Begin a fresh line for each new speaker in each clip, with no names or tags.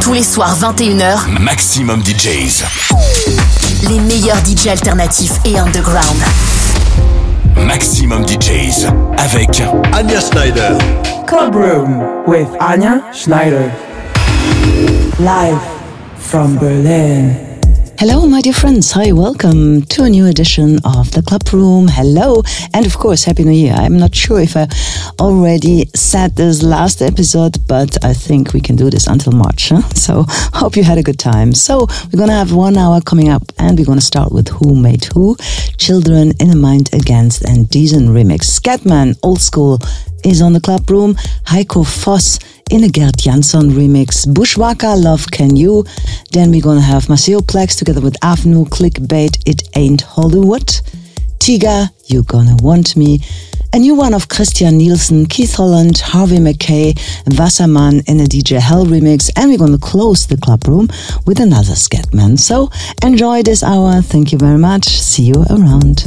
Tous les soirs 21h,
Maximum DJs.
Les meilleurs DJs alternatifs et underground.
Maximum DJs avec
Anya Schneider.
Club Room with Anya Schneider. Live from Berlin.
Hello, my dear friends. Hi, welcome to a new edition of the Club Room. Hello, and of course, Happy New Year. I'm not sure if I already said this last episode, but I think we can do this until March. Huh? So, hope you had a good time. So, we're gonna have one hour coming up, and we're gonna start with Who Made Who, Children in a Mind Against, and Diesen remix. Scatman, old school, is on the Club Room. Heiko Voss in a Gert Jansson remix. Bushwaka, Love Can You. Then we're gonna have Maceo Plex together with Avnu, Clickbait, It Ain't Hollywood. Tiga, You Gonna Want Me. A new one of Christian Nielsen, Keith Holland, Harvey McKay, Wasserman in a DJ Hell remix. And we're gonna close the club room with another Scatman. So enjoy this hour. Thank you very much. See you around.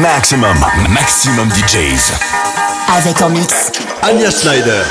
Maximum, maximum DJs.
Avec en mix.
Anya Schneider.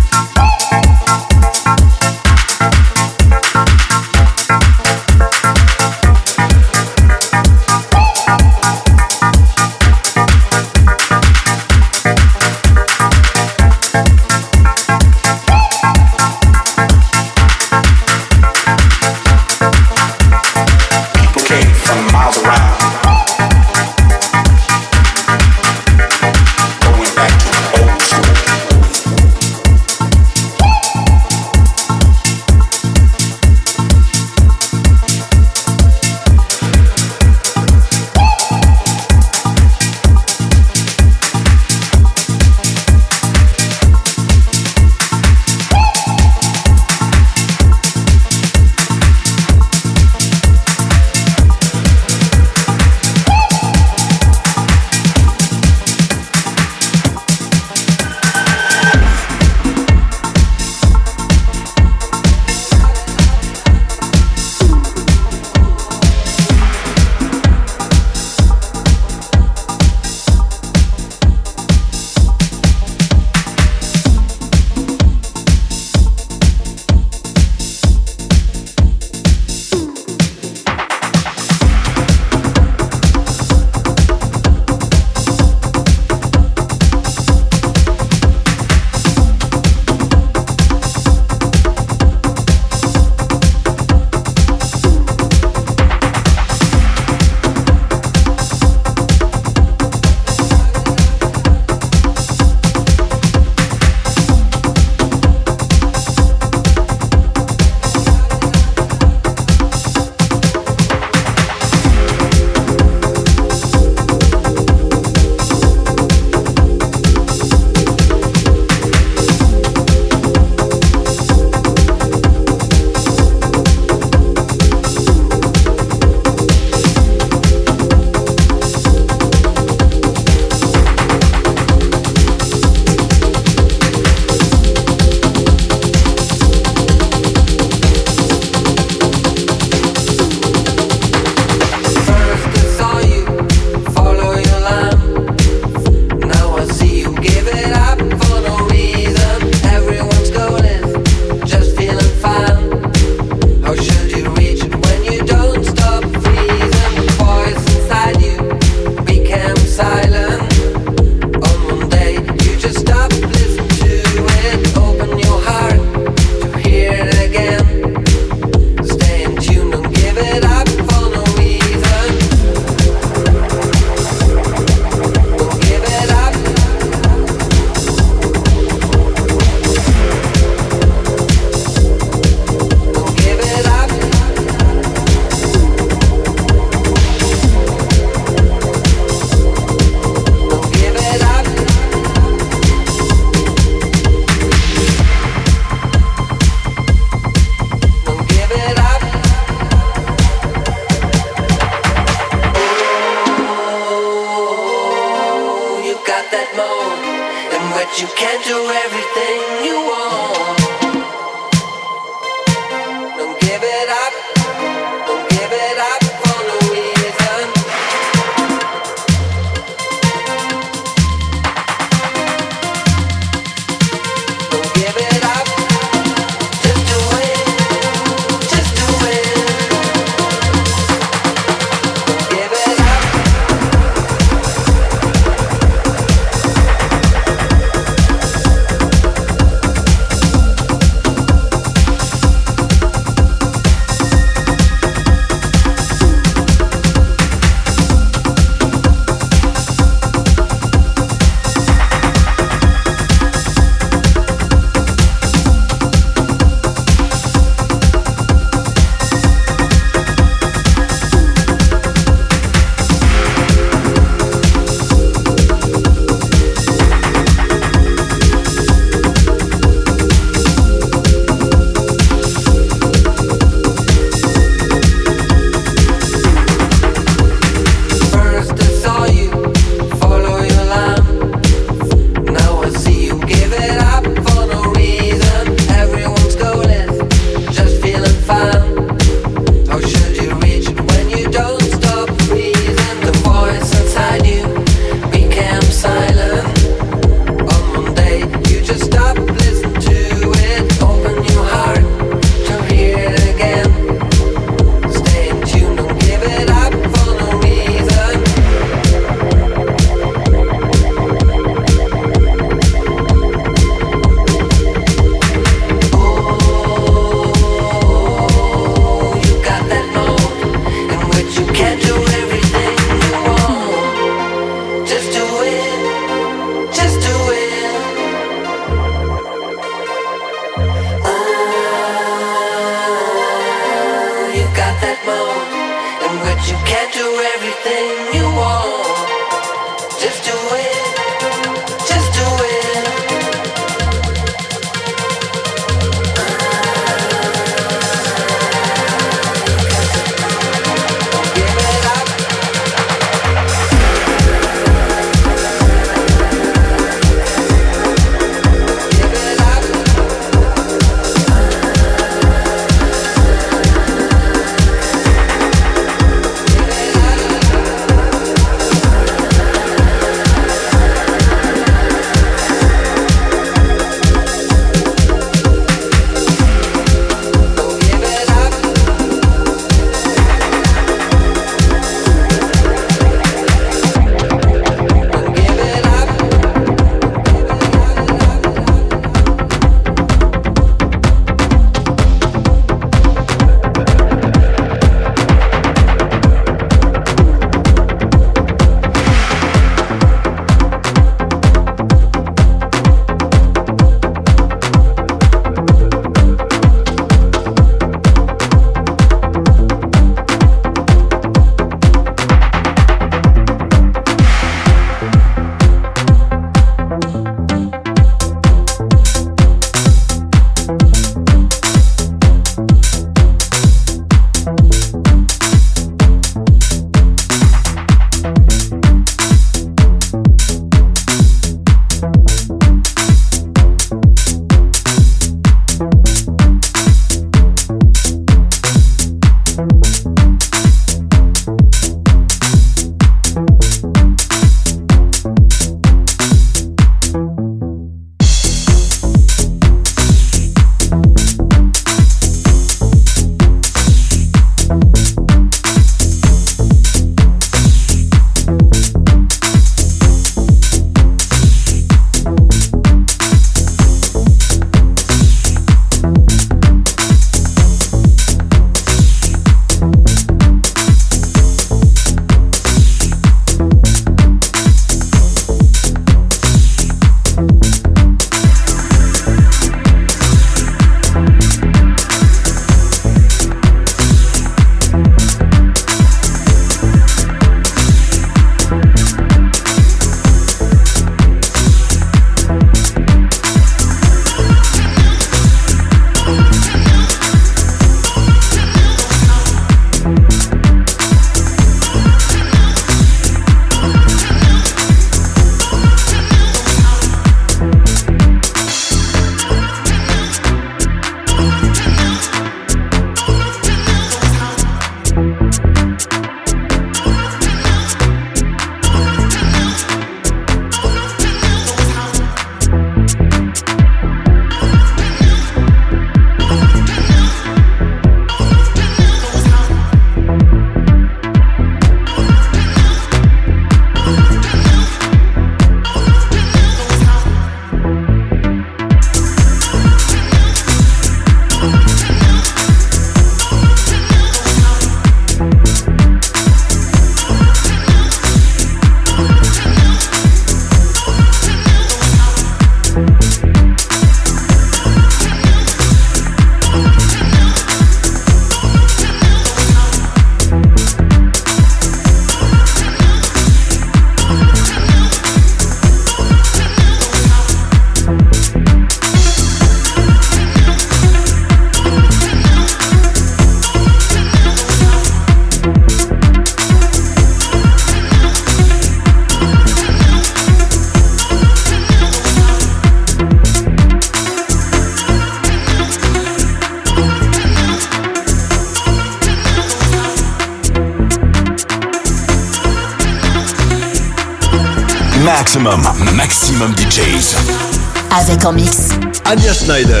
Anja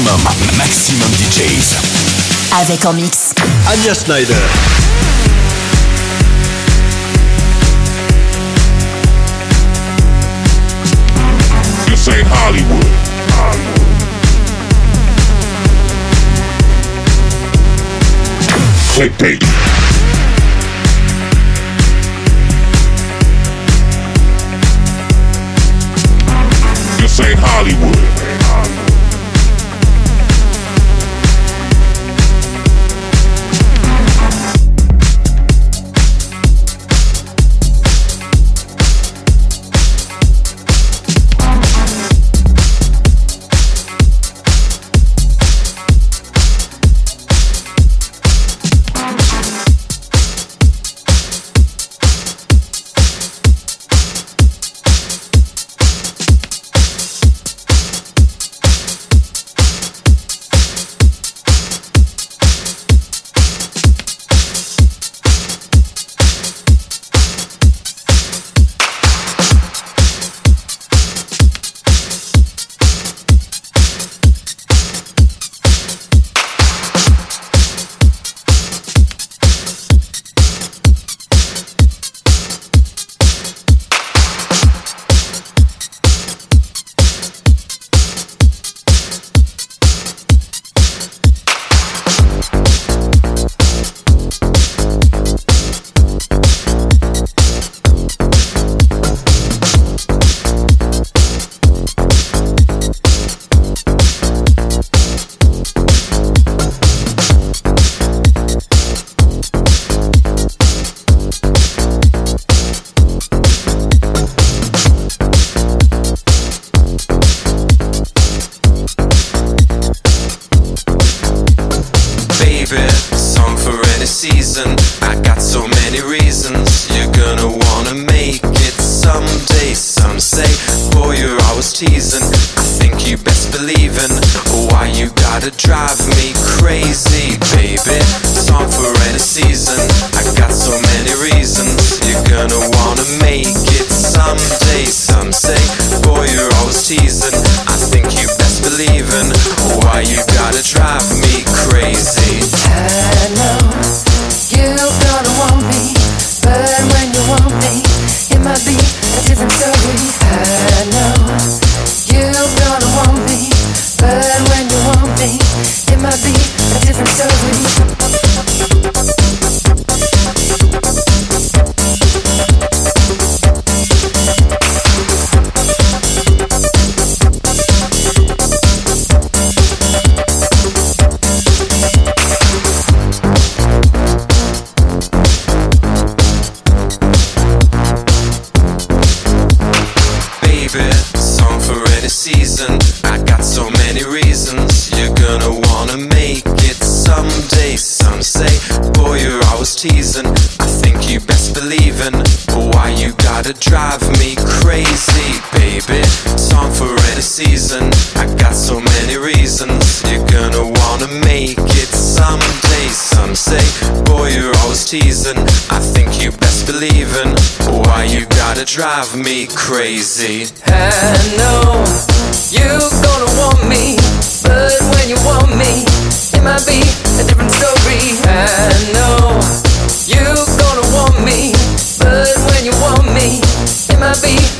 maximum, maximum DJs.
Avec en mix.
Anja Schneider.
This ain't Hollywood. Hollywood. Clickbait. This ain't Hollywood.
Why you gotta drive me crazy? I
know you're gonna want me, but when you want me, it might be a different story. I know you're gonna want me, but when you want me, it might be.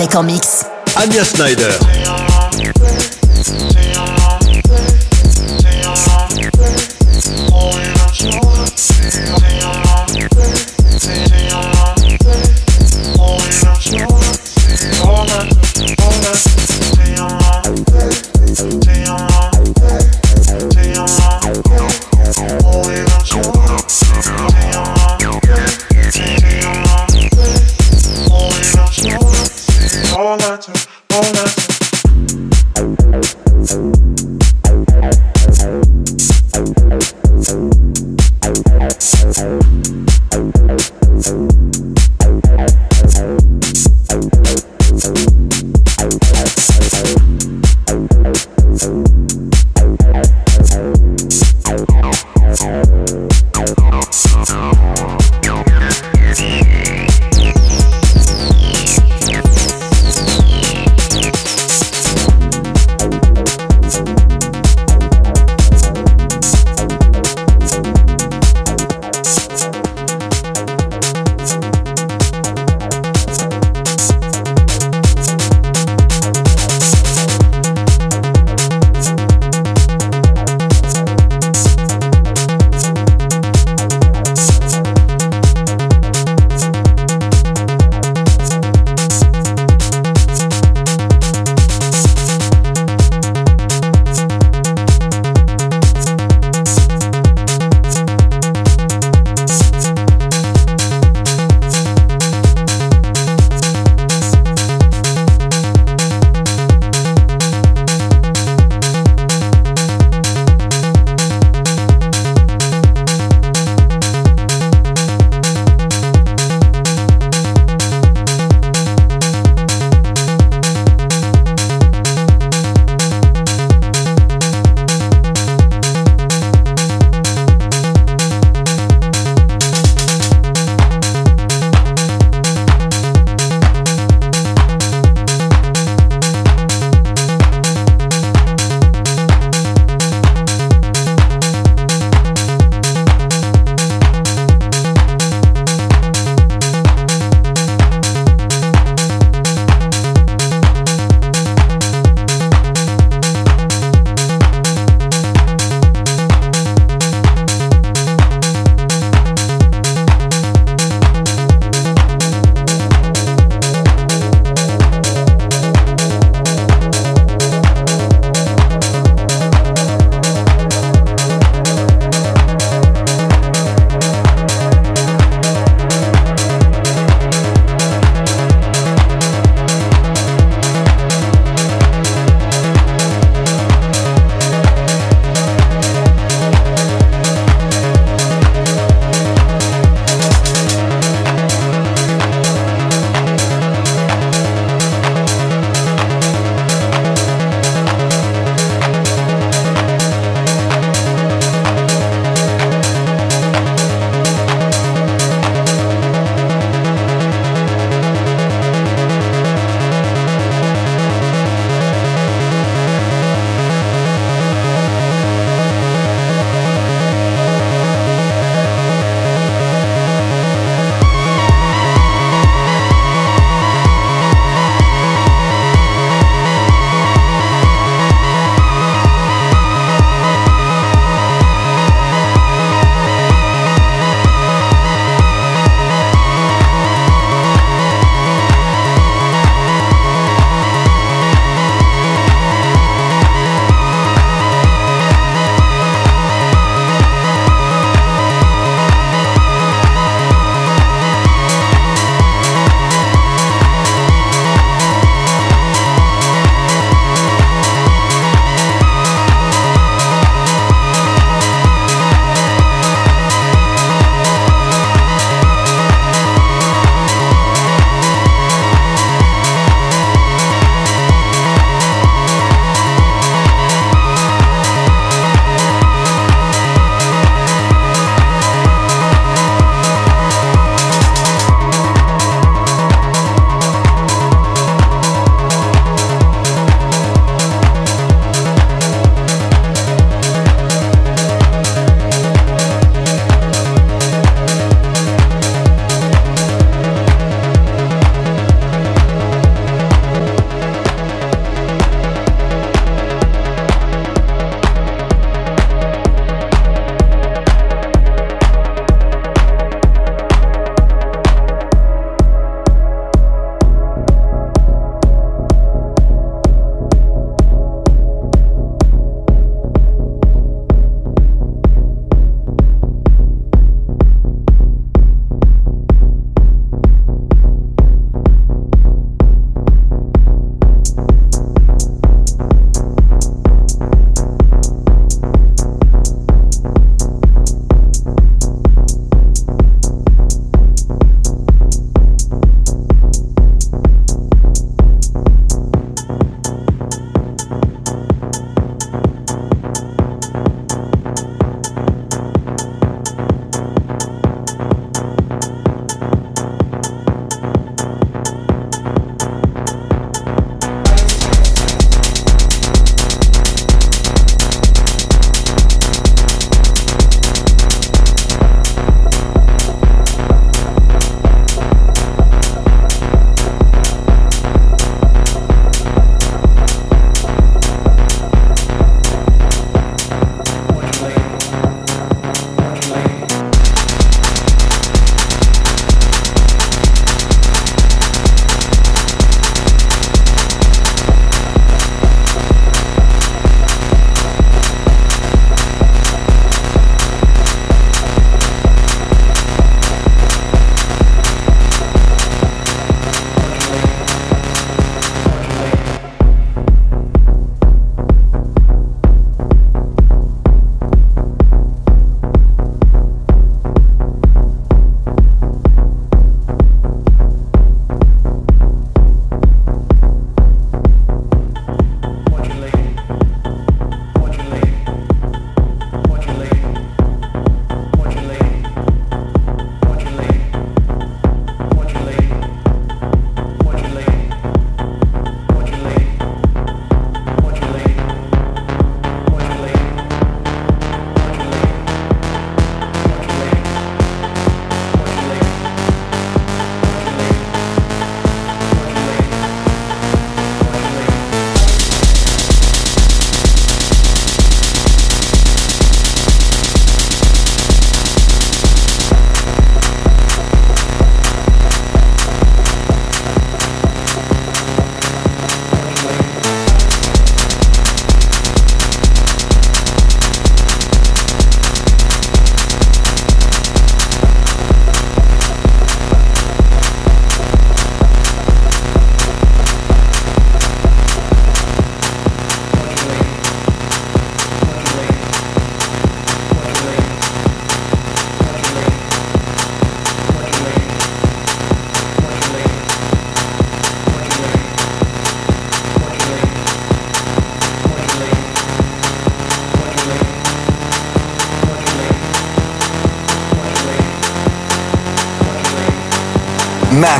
Avec en mix.
Anya Snyder.
All night, all.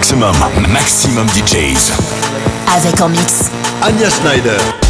Maxximum, Maxximum DJs.
Avec en mix.
Anja Schneider.